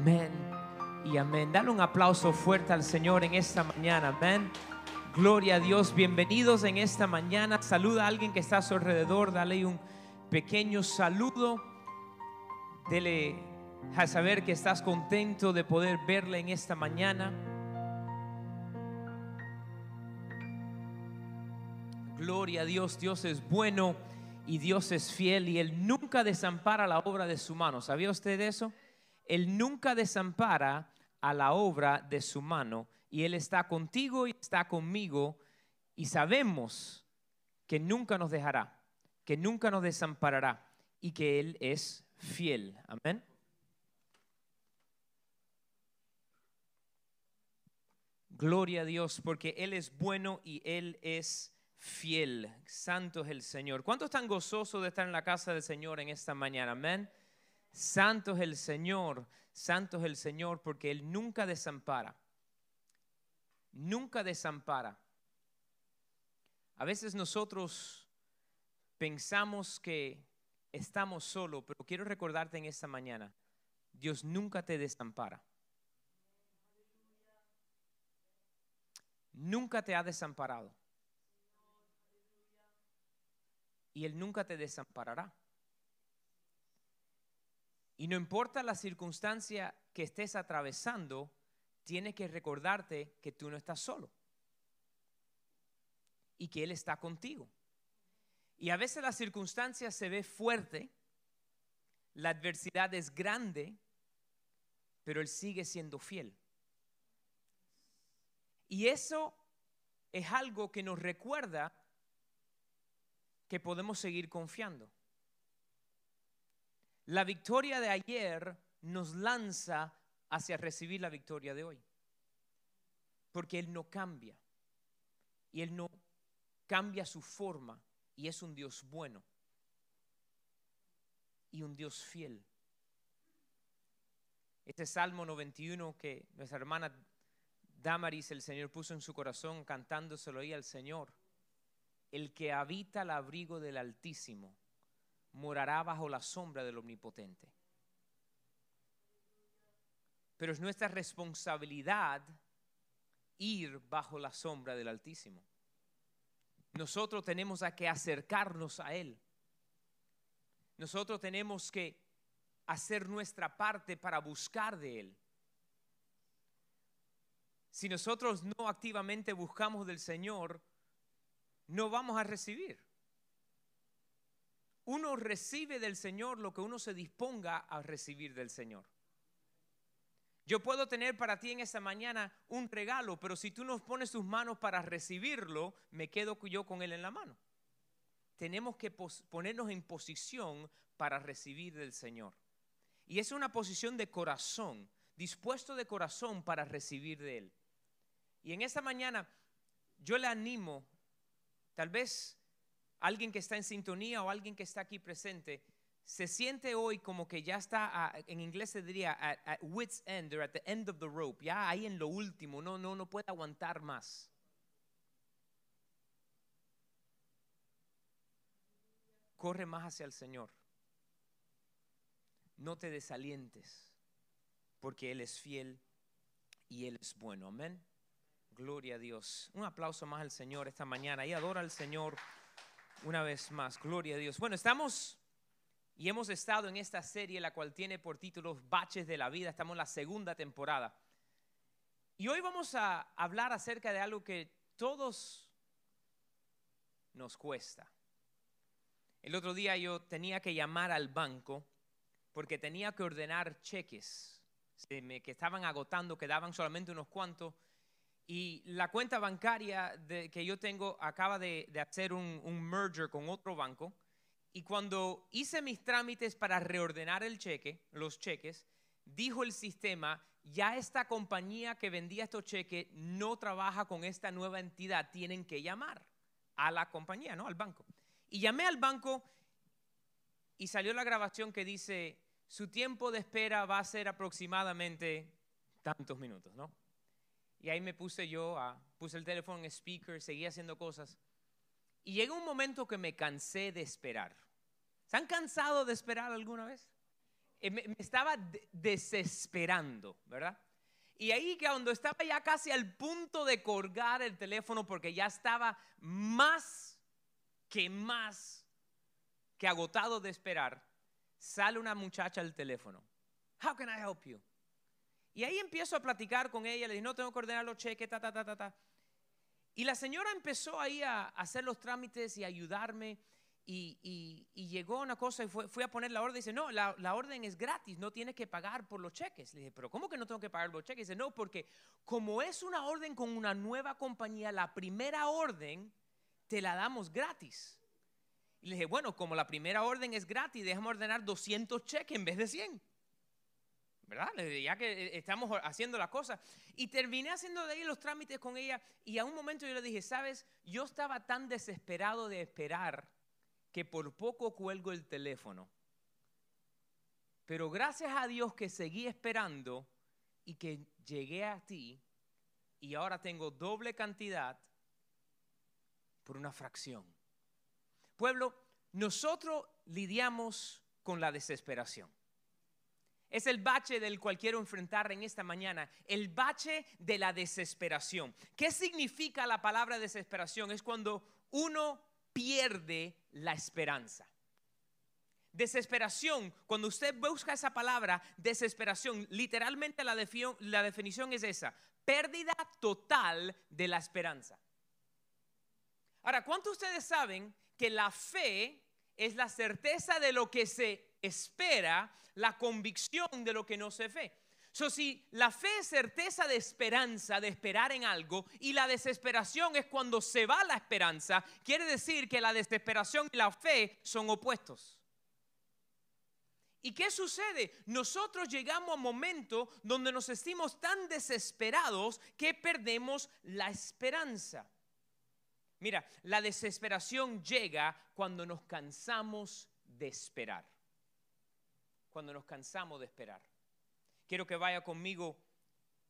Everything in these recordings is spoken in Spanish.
Amén y amén. Dale un aplauso fuerte al Señor en esta mañana. Amén. Gloria a Dios. Bienvenidos en esta mañana. Saluda a alguien que está a su alrededor. Dale un pequeño saludo. Dele a saber que estás contento de poder verle en esta mañana. Gloria a Dios. Dios es bueno y Dios es fiel y Él nunca desampara la obra de su mano. ¿Sabía usted eso? Él nunca desampara a la obra de su mano y Él está contigo y está conmigo y sabemos que nunca nos dejará, que nunca nos desamparará y que Él es fiel. Amén. Gloria a Dios porque Él es bueno y Él es fiel. Santo es el Señor. ¿Cuántos están gozosos de estar en la casa del Señor en esta mañana? Amén. Santo es el Señor, santo es el Señor porque Él nunca desampara. Nunca desampara. A veces nosotros pensamos que estamos solos, pero quiero recordarte en esta mañana, Dios nunca te desampara. Nunca te ha desamparado. Y Él nunca te desamparará. Y no importa la circunstancia que estés atravesando, tienes que recordarte que tú no estás solo. Y que Él está contigo. Y a veces la circunstancia se ve fuerte, la adversidad es grande, pero Él sigue siendo fiel. Y eso es algo que nos recuerda que podemos seguir confiando. La victoria de ayer nos lanza hacia recibir la victoria de hoy. Porque Él no cambia. Y Él no cambia su forma. Y es un Dios bueno. Y un Dios fiel. Este Salmo 91 que nuestra hermana Damaris, el Señor puso en su corazón cantándoselo ahí al Señor. El que habita el abrigo del Altísimo morará bajo la sombra del Omnipotente. Pero es nuestra responsabilidad ir bajo la sombra del Altísimo. Nosotros tenemos que acercarnos a Él. Nosotros tenemos que hacer nuestra parte para buscar de Él. Si nosotros no activamente buscamos del Señor, no vamos a recibir uno recibe del Señor lo que uno se disponga a recibir del Señor. Yo puedo tener para ti en esta mañana un regalo, pero si tú nos pones tus manos para recibirlo, me quedo yo con él en la mano. Tenemos que ponernos en posición para recibir del Señor. Y es una posición de corazón, dispuesto de corazón para recibir de Él. Y en esta mañana yo le animo, tal vez alguien que está en sintonía o alguien que está aquí presente, se siente hoy como que ya está, en inglés se diría, at, wit's end, or at the end of the rope, ya ahí en lo último, no, no, no puede aguantar más. Corre más hacia el Señor. No te desalientes, porque Él es fiel y Él es bueno. Amén. Gloria a Dios. Un aplauso más al Señor esta mañana y adora al Señor una vez más. Gloria a Dios. Bueno, estamos y hemos estado en esta serie, la cual tiene por título Baches de la Vida. Estamos en la segunda temporada. Y hoy vamos a hablar acerca de algo que todos nos cuesta. El otro día yo tenía que llamar al banco porque tenía que ordenar cheques que estaban agotando, quedaban solamente unos cuantos y la cuenta bancaria que yo tengo acaba de, hacer un, merger con otro banco. Y cuando hice mis trámites para reordenar el cheque, los cheques, dijo el sistema, ya esta compañía que vendía estos cheques no trabaja con esta nueva entidad, tienen que llamar a la compañía, ¿no? Al banco. Y llamé al banco y salió la grabación que dice, su tiempo de espera va a ser aproximadamente tantos minutos, ¿no? Y ahí me puse yo, a, puse el teléfono en speaker, seguía haciendo cosas. Y llegó un momento que me cansé de esperar. ¿Se han cansado de esperar alguna vez? eh, me, me estaba de- desesperando, ¿verdad? Y ahí cuando estaba ya casi al punto de colgar el teléfono porque ya estaba más que más que agotado de esperar, sale una muchacha al teléfono. How can I help you? Y ahí empiezo a platicar con ella, le dije, no tengo que ordenar los cheques, ta, ta, ta, ta, ta. Y la señora empezó ahí a hacer los trámites y ayudarme. Y, llegó una cosa y fue- fui a poner la orden. Dice, no, la, la orden es gratis, no tienes que pagar por los cheques. Le dije, pero ¿cómo que no tengo que pagar los cheques? Dice, no, porque como es una orden con una nueva compañía, la primera orden te la damos gratis. Y le dije, bueno, como la primera orden es gratis, déjame ordenar 200 cheques en vez de 100. ¿Verdad? Ya que eh, estamos haciendo la cosa. Y terminé haciendo de ahí los trámites con ella. Y a un momento yo le dije, sabes, yo estaba tan desesperado de esperar que por poco cuelgo el teléfono. Pero gracias a Dios que seguí esperando y que llegué a ti y ahora tengo doble cantidad por una fracción. Pueblo, nosotros lidiamos con la desesperación. Es el bache del cual quiero enfrentar en esta mañana, el bache de la desesperación. ¿Qué significa la palabra desesperación? Es cuando uno pierde la esperanza. Desesperación, cuando usted busca esa palabra, desesperación, literalmente la, defio- la definición es esa, pérdida total de la esperanza. Ahora, ¿cuántos de ustedes saben que la fe es la certeza de lo que se espera, la convicción de lo que no se ve? So, si la fe es certeza de esperanza, de esperar en algo, y la desesperación es cuando se va la esperanza, quiere decir que la desesperación y la fe son opuestos. ¿Y qué sucede? Nosotros llegamos a un momento donde nos sentimos tan desesperados que perdemos la esperanza. Mira, la desesperación llega cuando nos cansamos de esperar. Cuando nos cansamos de esperar. Quiero que vaya conmigo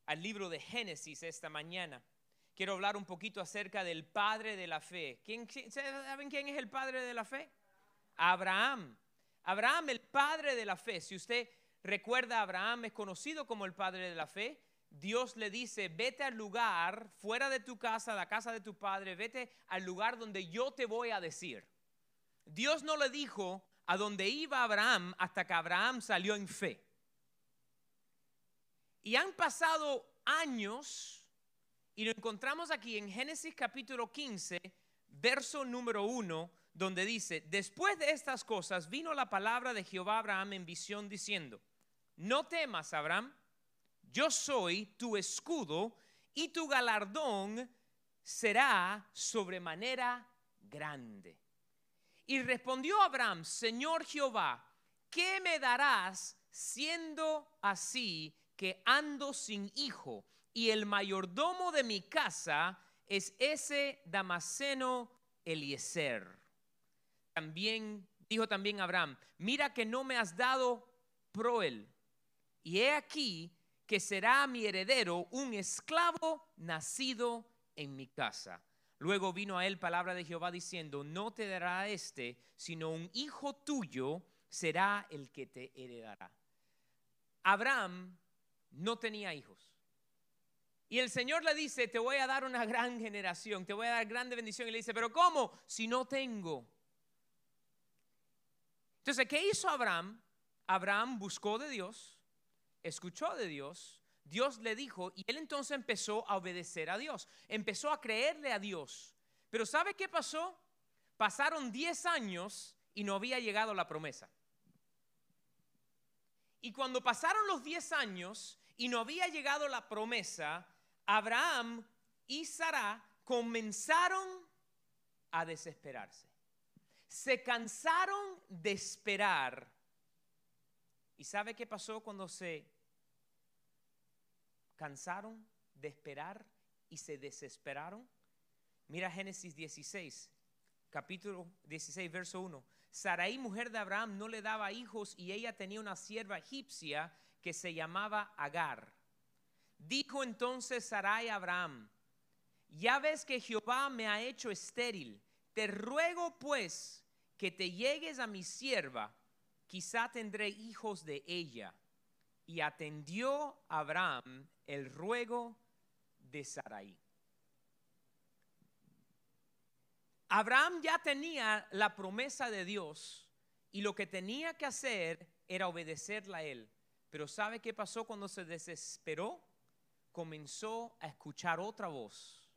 al libro de Génesis esta mañana. Quiero hablar un poquito acerca del padre de la fe. ¿Quién, ¿Saben quién es el padre de la fe? Abraham. Abraham, el padre de la fe. Si usted recuerda, Abraham es conocido como el padre de la fe. Dios le dice, vete al lugar, fuera de tu casa, la casa de tu padre, vete al lugar donde yo te voy a decir. Dios no le dijo a dónde iba Abraham hasta que Abraham salió en fe. Y han pasado años y lo encontramos aquí en Génesis capítulo 15, verso número 1, donde dice, después de estas cosas vino la palabra de Jehová a Abraham en visión diciendo, no temas, Abraham, yo soy tu escudo y tu galardón será sobremanera grande. Y respondió Abraham, Señor Jehová, ¿qué me darás siendo así que ando sin hijo? Y el mayordomo de mi casa es ese Damaseno Eliezer. También dijo también Abraham, mira que no me has dado proel. Y he aquí que será mi heredero un esclavo nacido en mi casa. Luego vino a él palabra de Jehová diciendo, no te dará este, sino un hijo tuyo será el que te heredará. Abraham no tenía hijos. Y el Señor le dice, te voy a dar una gran generación, te voy a dar grande bendición. Y le dice, pero ¿cómo? Si no tengo. Entonces, ¿qué hizo Abraham? Abraham buscó de Dios, escuchó de Dios, Dios le dijo y él entonces empezó a obedecer a Dios, empezó a creerle a Dios. Pero ¿sabe qué pasó? Pasaron 10 años y no había llegado la promesa. Y cuando pasaron los 10 años y no había llegado la promesa, Abraham y Sara comenzaron a desesperarse. Se cansaron de esperar. ¿Y sabe qué pasó cuando se cansaron de esperar y se desesperaron? Mira Génesis 16, capítulo 16, verso 1. Sarai, mujer de Abraham, no le daba hijos y ella tenía una sierva egipcia que se llamaba Agar. Dijo entonces Sarai a Abraham, ya ves que Jehová me ha hecho estéril, te ruego pues que te llegues a mi sierva quizá tendré hijos de ella. Y atendió Abraham el ruego de Sarai. Abraham ya tenía la promesa de Dios y lo que tenía que hacer era obedecerla a él. Pero ¿sabe qué pasó cuando se desesperó? Comenzó a escuchar otra voz.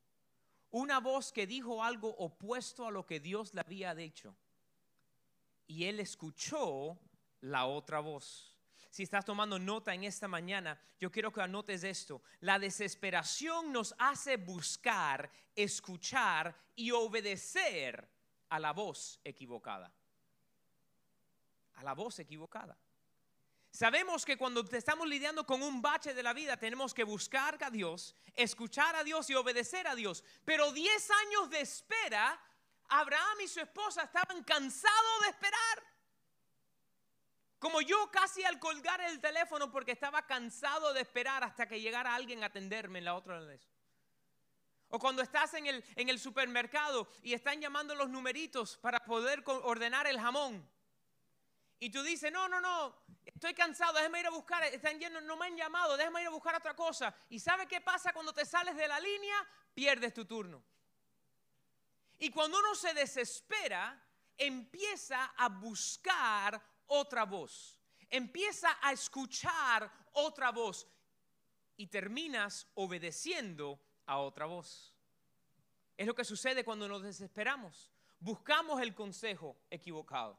Una voz que dijo algo opuesto a lo que Dios le había dicho. Y él escuchó la otra voz. Si estás tomando nota en esta mañana, yo quiero que anotes esto. La desesperación nos hace buscar, escuchar y obedecer a la voz equivocada. A la voz equivocada. Sabemos que cuando estamos lidiando con un bache de la vida tenemos que buscar a Dios, escuchar a Dios y obedecer a Dios. Pero 10 años de espera, Abraham y su esposa estaban cansados de esperar. Como yo casi al colgar el teléfono porque estaba cansado de esperar hasta que llegara alguien a atenderme en la otra vez. O cuando estás en el, en el supermercado y están llamando los numeritos para poder ordenar el jamón. Y tú dices, no, no, no, estoy cansado, déjame ir a buscar, están llenos, no me han llamado, déjame ir a buscar otra cosa. ¿Y sabe qué pasa cuando te sales de la línea? Pierdes tu turno. Y cuando uno se desespera, empieza a buscar otra voz. Empieza a escuchar otra voz y terminas obedeciendo a otra voz. Es lo que sucede cuando nos desesperamos. Buscamos el consejo equivocado.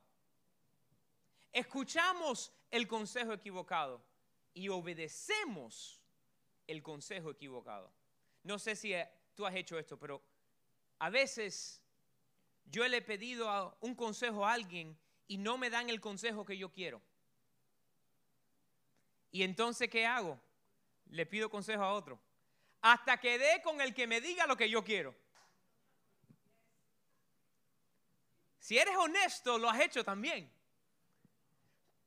Escuchamos el consejo equivocado y obedecemos el consejo equivocado. No sé si tú has hecho esto, pero a veces yo le he pedido un consejo a alguien y no me dan el consejo que yo quiero. Y entonces, ¿qué hago? Le pido consejo a otro. Hasta que dé con el que me diga lo que yo quiero. Si eres honesto, lo has hecho también.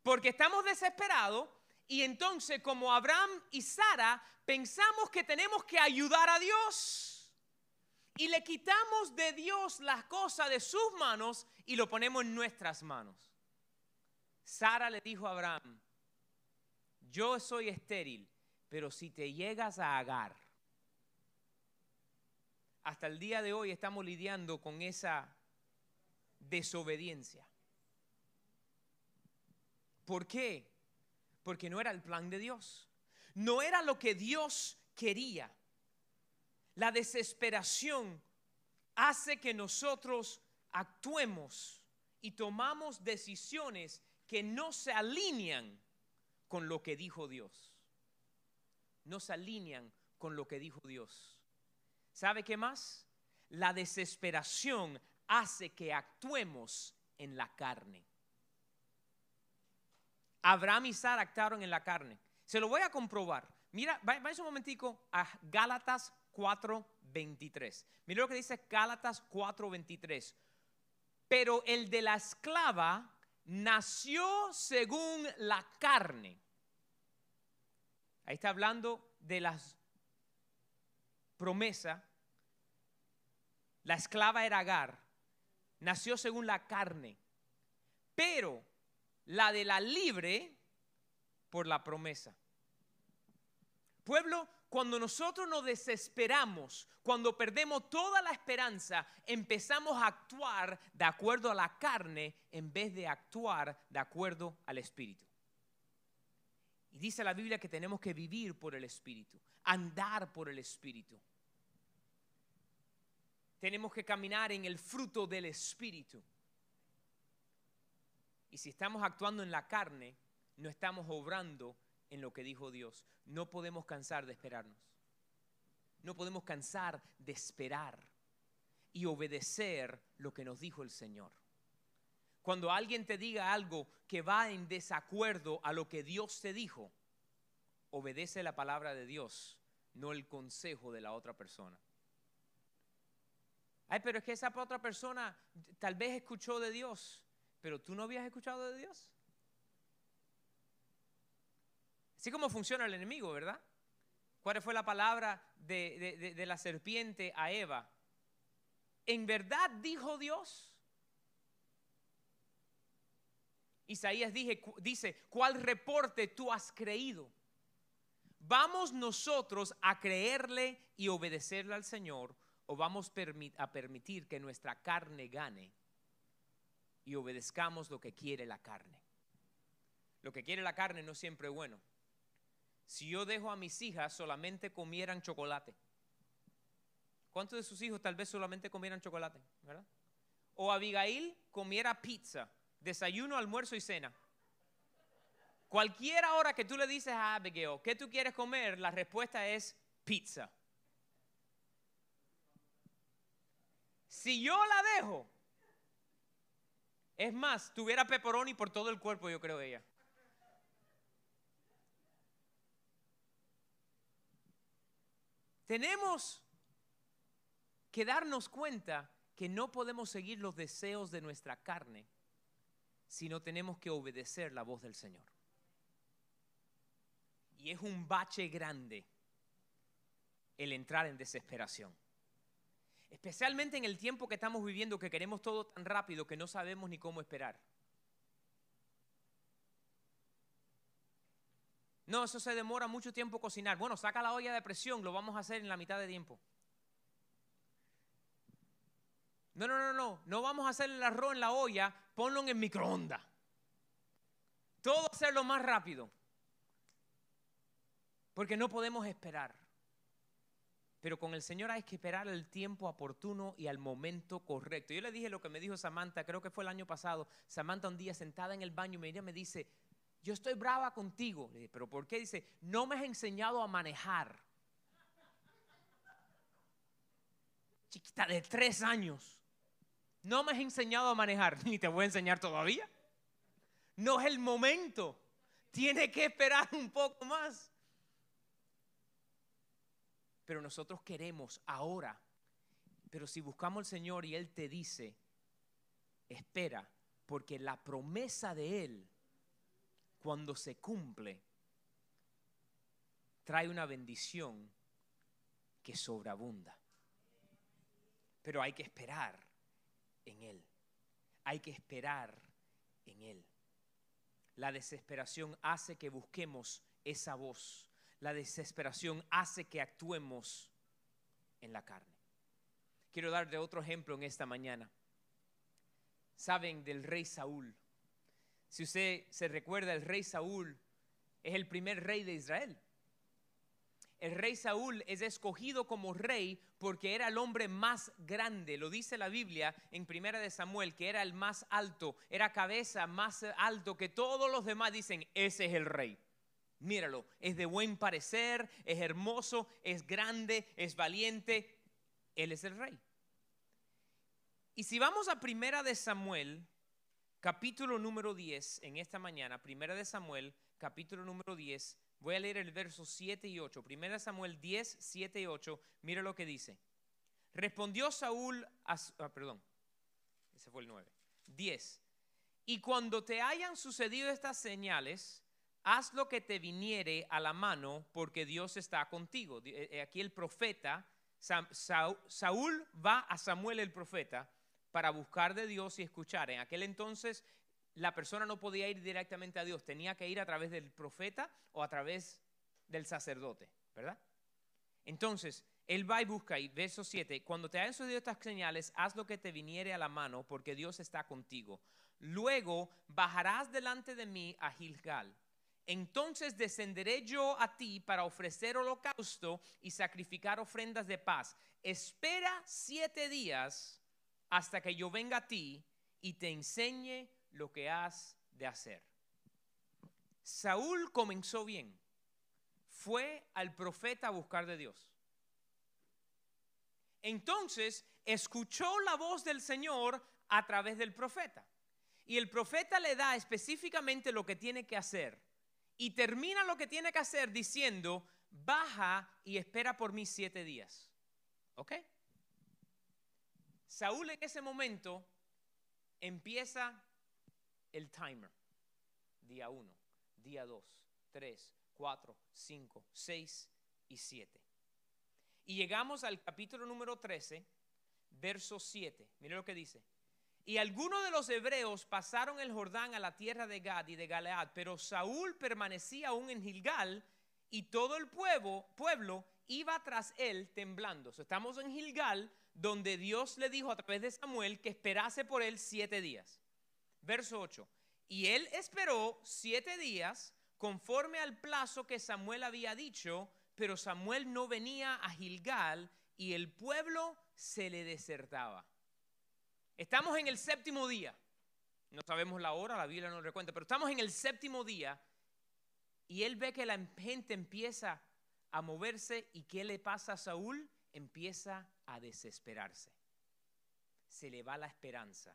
Porque estamos desesperados y entonces como Abraham y Sara pensamos que tenemos que ayudar a Dios y le quitamos de Dios las cosas de sus manos y lo ponemos en nuestras manos. Sara le dijo a Abraham, yo soy estéril, pero si te llegas a agar, hasta el día de hoy estamos lidiando con esa desobediencia. ¿Por qué? Porque no era el plan de Dios. No era lo que Dios quería. La desesperación hace que nosotros actuemos y tomamos decisiones que no se alinean con lo que dijo Dios. No se alinean con lo que dijo Dios. ¿Sabe qué más? La desesperación hace que actuemos en la carne. Abraham y Sara actuaron en la carne. Se lo voy a comprobar. Mira, vaya un momentico a Gálatas 4:23. Mira lo que dice Gálatas 4:23. Pero el de la esclava nació según la carne. Ahí está hablando de las promesas. La esclava era Agar. Nació según la carne. Pero la de la libre por la promesa. Pueblo, cuando nosotros nos desesperamos, cuando perdemos toda la esperanza, empezamos a actuar de acuerdo a la carne en vez de actuar de acuerdo al Espíritu. Y dice la Biblia que tenemos que vivir por el Espíritu, andar por el Espíritu. Tenemos que caminar en el fruto del Espíritu. Y si estamos actuando en la carne, no estamos obrando en lo que dijo Dios. No podemos cansar de esperarnos. No podemos cansar de esperar y obedecer lo que nos dijo el Señor. Cuando alguien te diga algo que va en desacuerdo a lo que Dios te dijo, obedece la palabra de Dios, no el consejo de la otra persona. Ay, pero es que esa otra persona tal vez escuchó de Dios, pero tú no habías escuchado de Dios. Así como funciona el enemigo, ¿verdad? ¿Cuál fue la palabra de, la serpiente a Eva? ¿En verdad dijo Dios? Isaías dice, ¿cuál reporte tú has creído? ¿Vamos nosotros a creerle y obedecerle al Señor o vamos a permitir que nuestra carne gane y obedezcamos lo que quiere la carne? Lo que quiere la carne no siempre es bueno. Si yo dejo a mis hijas solamente comieran chocolate, ¿cuántos de sus hijos tal vez solamente comieran chocolate? ¿Verdad? O Abigail comiera pizza, desayuno, almuerzo y cena. Cualquier hora que tú le dices a Abigail, ¿qué tú quieres comer? La respuesta es pizza. Si yo la dejo, es más, tuviera pepperoni por todo el cuerpo, yo creo ella. Tenemos que darnos cuenta que no podemos seguir los deseos de nuestra carne, sino tenemos que obedecer la voz del Señor. Y es un bache grande el entrar en desesperación. Especialmente en el tiempo que estamos viviendo, que queremos todo tan rápido que no sabemos ni cómo esperar. No, eso se demora mucho tiempo cocinar. Bueno, saca la olla de presión, lo vamos a hacer en la mitad de tiempo. No, no, no, no, no vamos a hacer el arroz en la olla, ponlo en el microondas. Todo hacerlo más rápido. Porque no podemos esperar. Pero con el Señor hay que esperar el tiempo oportuno y al momento correcto. Yo le dije lo que me dijo Samantha, creo que fue el año pasado. Samantha un día sentada en el baño me dice, yo estoy brava contigo. Pero ¿por qué? Dice, no me has enseñado a manejar. Chiquita de tres años. No me has enseñado a manejar, ni te voy a enseñar todavía. No es el momento. Tiene que esperar un poco más. Pero nosotros queremos ahora. Pero si buscamos al Señor y Él te dice, espera, porque la promesa de Él, cuando se cumple, trae una bendición que sobreabunda. Pero hay que esperar en Él. Hay que esperar en Él. La desesperación hace que busquemos esa voz. La desesperación hace que actuemos en la carne. Quiero darle otro ejemplo en esta mañana. Saben del rey Saúl. Si usted se recuerda, el rey Saúl es el primer rey de Israel. El rey Saúl es escogido como rey porque era el hombre más grande. Lo dice la Biblia en Primera de Samuel, que era el más alto, era cabeza más alto que todos los demás. Dicen, ese es el rey. Míralo, es de buen parecer, es hermoso, es grande, es valiente. Él es el rey. Y si vamos a Primera de Samuel, capítulo número 10, en esta mañana, Primera de Samuel, capítulo número 10, voy a leer el verso 7 y 8. Primera de Samuel 10, 7 y 8, mira lo que dice. Respondió Saúl a... Ah, perdón, ese fue el 9. 10. Y cuando te hayan sucedido estas señales, haz lo que te viniere a la mano, porque Dios está contigo. Aquí el profeta, Saúl va a Samuel el profeta para buscar de Dios y escuchar. En aquel entonces la persona no podía ir directamente a Dios, tenía que ir a través del profeta o a través del sacerdote, ¿verdad? Entonces, él va y busca, y verso 7, cuando te hayan sucedido estas señales, haz lo que te viniere a la mano, porque Dios está contigo. Luego bajarás delante de mí a Gilgal. Entonces descenderé yo a ti para ofrecer holocausto y sacrificar ofrendas de paz. Espera siete días hasta que yo venga a ti y te enseñe lo que has de hacer. Saúl comenzó bien. Fue al profeta a buscar de Dios. Entonces escuchó la voz del Señor a través del profeta. Y el profeta le da específicamente lo que tiene que hacer. Y termina lo que tiene que hacer diciendo, baja y espera por mí siete días. ¿Ok? Saúl en ese momento empieza el timer. Día 1, día 2, 3, 4, 5, 6 y 7. Y llegamos al capítulo número 13, verso 7. Mire lo que dice. Y algunos de los hebreos pasaron el Jordán a la tierra de Gad y de Galead, pero Saúl permanecía aún en Gilgal y todo el pueblo, pueblo iba tras él temblando. estamos en Gilgal, donde Dios le dijo a través de Samuel que esperase por él siete días. Verso 8. Y él esperó siete días conforme al plazo que Samuel había dicho, pero Samuel no venía a Gilgal y el pueblo se le desertaba. Estamos en el séptimo día. No sabemos la hora, la Biblia no recuenta, pero estamos en el séptimo día y él ve que la gente empieza a moverse y ¿qué le pasa a Saúl? Empieza a desesperarse. Se le va la esperanza.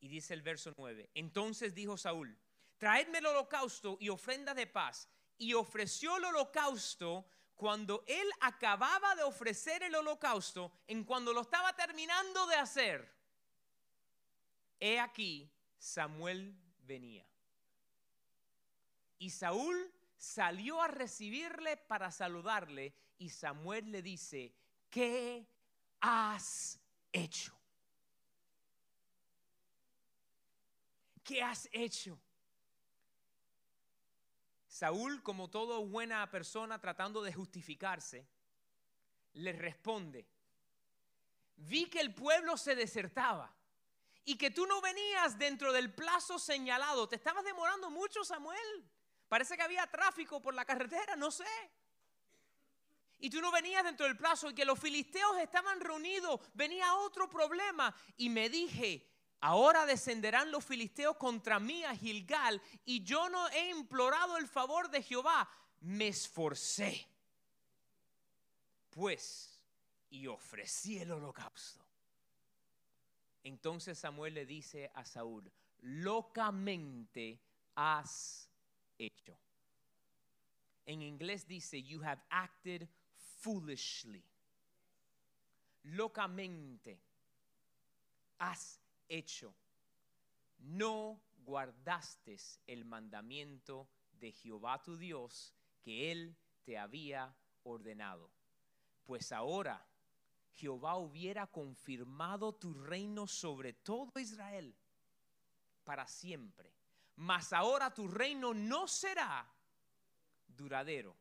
Y dice el verso 9, entonces dijo Saúl, traedme el holocausto y ofrenda de paz. Y ofreció el holocausto cuando él acababa de ofrecer el holocausto, en cuando lo estaba terminando de hacer he aquí, Samuel venía. Y Saúl salió a recibirle para saludarle y Samuel le dice, ¿qué has hecho? ¿Qué has hecho? Saúl, como toda buena persona tratando de justificarse, le responde, vi que el pueblo se desertaba y que tú no venías dentro del plazo señalado. Te estabas demorando mucho, Samuel. Parece que había tráfico por la carretera, no sé. Y tú no venías dentro del plazo y que los filisteos estaban reunidos. Venía otro problema. Y me dije, ahora descenderán los filisteos contra mí a Gilgal y yo no he implorado el favor de Jehová. Me esforcé. Pues, y ofrecí el holocausto. Entonces Samuel le dice a Saúl, locamente has hecho. En inglés dice, you have acted foolishly. Locamente has hecho. No guardaste el mandamiento de Jehová tu Dios que él te había ordenado. Pues ahora Jehová hubiera confirmado tu reino sobre todo Israel para siempre. Mas ahora tu reino no será duradero.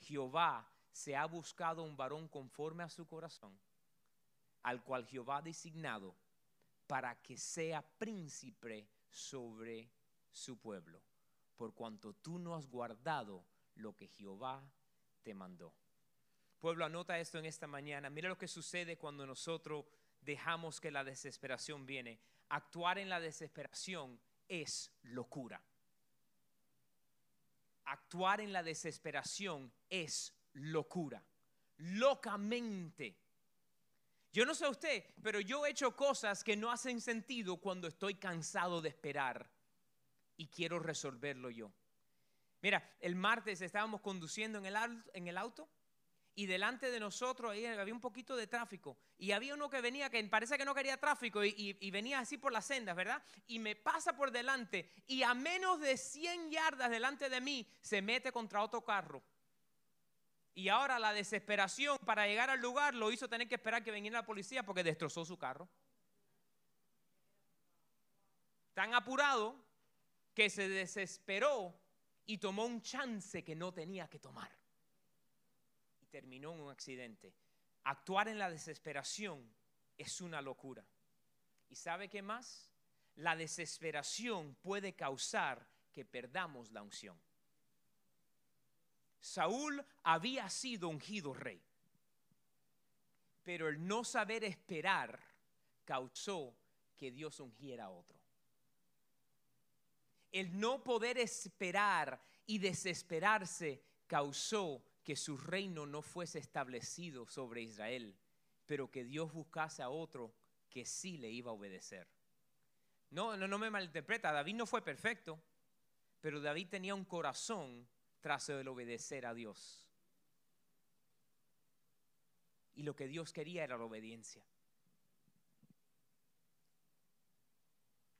Jehová se ha buscado un varón conforme a su corazón, al cual Jehová ha designado para que sea príncipe sobre su pueblo, por cuanto tú no has guardado lo que Jehová te mandó. Pueblo, anota esto en esta mañana. Mira lo que sucede cuando nosotros dejamos que la desesperación viene. Actuar en la desesperación es locura. Actuar en la desesperación es locura. Locamente. Yo no sé usted, pero yo he hecho cosas que no hacen sentido cuando estoy cansado de esperar y quiero resolverlo yo. Mira, el martes estábamos conduciendo en el, auto y delante de nosotros había un poquito de tráfico y había uno que venía que parece que no quería tráfico y, venía así por las sendas, ¿verdad? Y me pasa por delante y a menos de 100 yardas delante de mí se mete contra otro carro. Y ahora la desesperación para llegar al lugar lo hizo tener que esperar que viniera la policía porque destrozó su carro. Tan apurado que se desesperó y tomó un chance que no tenía que tomar terminó en un accidente. Actuar en la desesperación es una locura. ¿Y sabe qué más? La desesperación puede causar que perdamos la unción. Saúl había sido ungido rey, pero el no saber esperar causó que Dios ungiera a otro. El no poder esperar y desesperarse causó que su reino no fuese establecido sobre Israel, pero que Dios buscase a otro que sí le iba a obedecer. No, no, no me malinterpreta, David no fue perfecto, pero David tenía un corazón tras el obedecer a Dios. Y lo que Dios quería era la obediencia.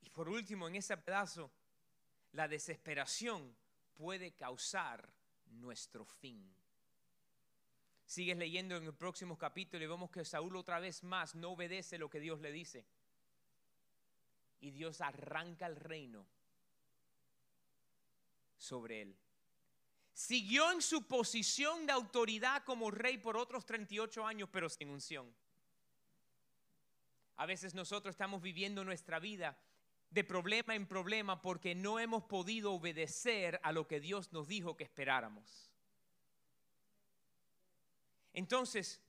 Y por último, en ese pedazo, la desesperación puede causar nuestro fin. Sigues leyendo en el próximo capítulo y vemos que Saúl otra vez más no obedece lo que Dios le dice. y Dios arranca el reino sobre él. Siguió en su posición de autoridad como rey por otros 38 años, pero sin unción. A veces nosotros estamos viviendo nuestra vida de problema en problema porque no hemos podido obedecer a lo que Dios nos dijo que esperáramos. Entonces,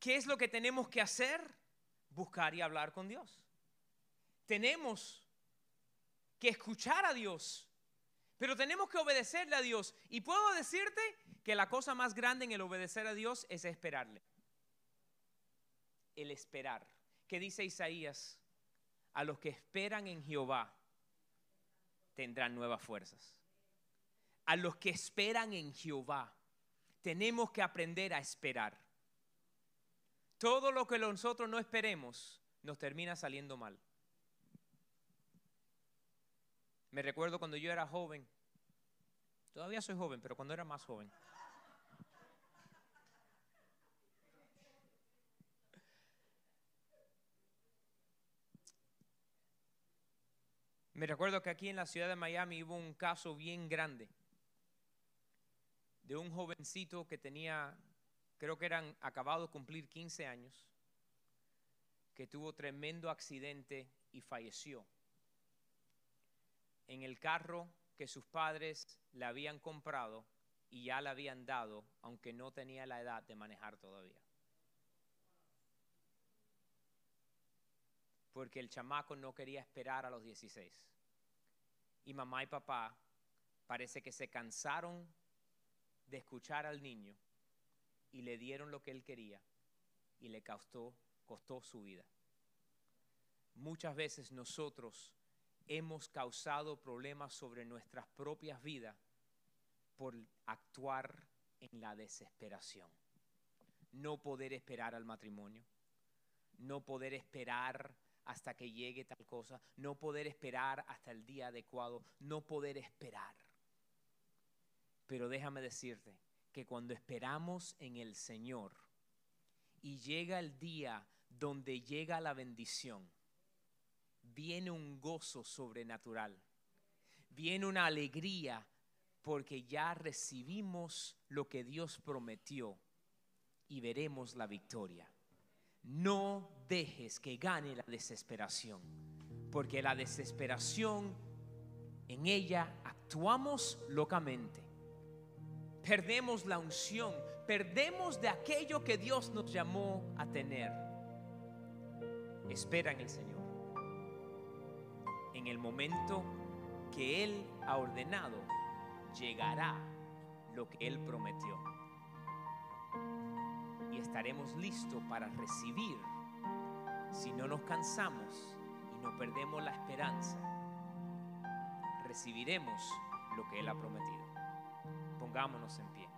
¿qué es lo que tenemos que hacer? Buscar y hablar con Dios. Tenemos que escuchar a Dios, pero tenemos que obedecerle a Dios. Y puedo decirte que la cosa más grande en el obedecer a Dios es esperarle. El esperar. ¿Qué dice Isaías? A los que esperan en Jehová tendrán nuevas fuerzas. A los que esperan en Jehová tenemos que aprender a esperar. Todo lo que nosotros no esperemos nos termina saliendo mal. Me recuerdo cuando yo era joven, todavía soy joven, pero cuando era más joven. Me recuerdo que aquí en la ciudad de Miami hubo un caso bien grande de un jovencito que tenía, creo que eran acabados de cumplir 15 años, que tuvo tremendo accidente y falleció en el carro que sus padres le habían comprado y ya le habían dado, aunque no tenía la edad de manejar todavía. porque el chamaco no quería esperar a los 16. Y mamá y papá parece que se cansaron de escuchar al niño y le dieron lo que él quería y le costó, costó su vida. Muchas veces nosotros hemos causado problemas sobre nuestras propias vidas por actuar en la desesperación. No poder esperar al matrimonio, no poder esperar hasta que llegue tal cosa, no poder esperar hasta el día adecuado, no poder esperar. Pero déjame decirte que cuando esperamos en el Señor y llega el día donde llega la bendición, viene un gozo sobrenatural, viene una alegría porque ya recibimos lo que Dios prometió y veremos la victoria. No dejes que gane la desesperación, porque la desesperación en ella actuamos locamente. Perdemos la unción, perdemos de aquello que Dios nos llamó a tener. Espera en el Señor. En el momento que Él ha ordenado, llegará lo que Él prometió. Y estaremos listos para recibir si no nos cansamos y no perdemos la esperanza, recibiremos lo que Él ha prometido. Pongámonos en pie.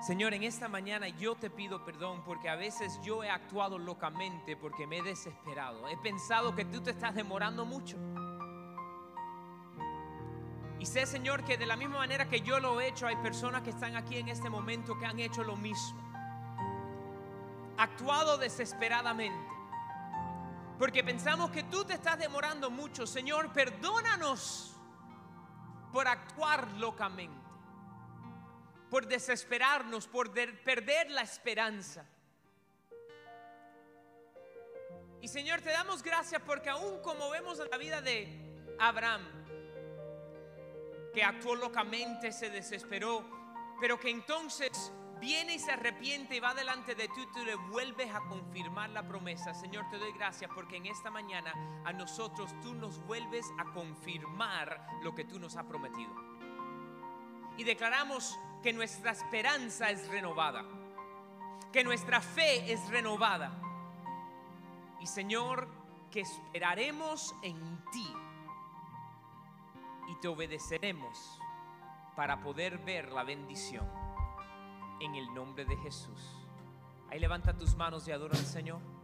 Señor, en esta mañana yo te pido perdón porque a veces yo he actuado locamente porque me he desesperado. He pensado que tú te estás demorando mucho. Y sé, Señor, que de la misma manera que yo lo he hecho, hay personas que están aquí en este momento que han hecho lo mismo actuado desesperadamente. Porque pensamos que tú te estás demorando mucho. Señor, perdónanos por actuar locamente, por desesperarnos, por perder la esperanza. Y Señor, te damos gracias porque aún como vemos en la vida de Abraham, que actuó locamente, se desesperó, pero que entonces viene y se arrepiente y va delante de ti y tú le vuelves a confirmar la promesa. Señor, te doy gracias porque en esta mañana a nosotros tú nos vuelves a confirmar lo que tú nos has prometido. Y declaramos que nuestra esperanza es renovada, que nuestra fe es renovada. Y Señor, que esperaremos en ti y te obedeceremos para poder ver la bendición en el nombre de Jesús. Ahí levanta tus manos y adora al Señor.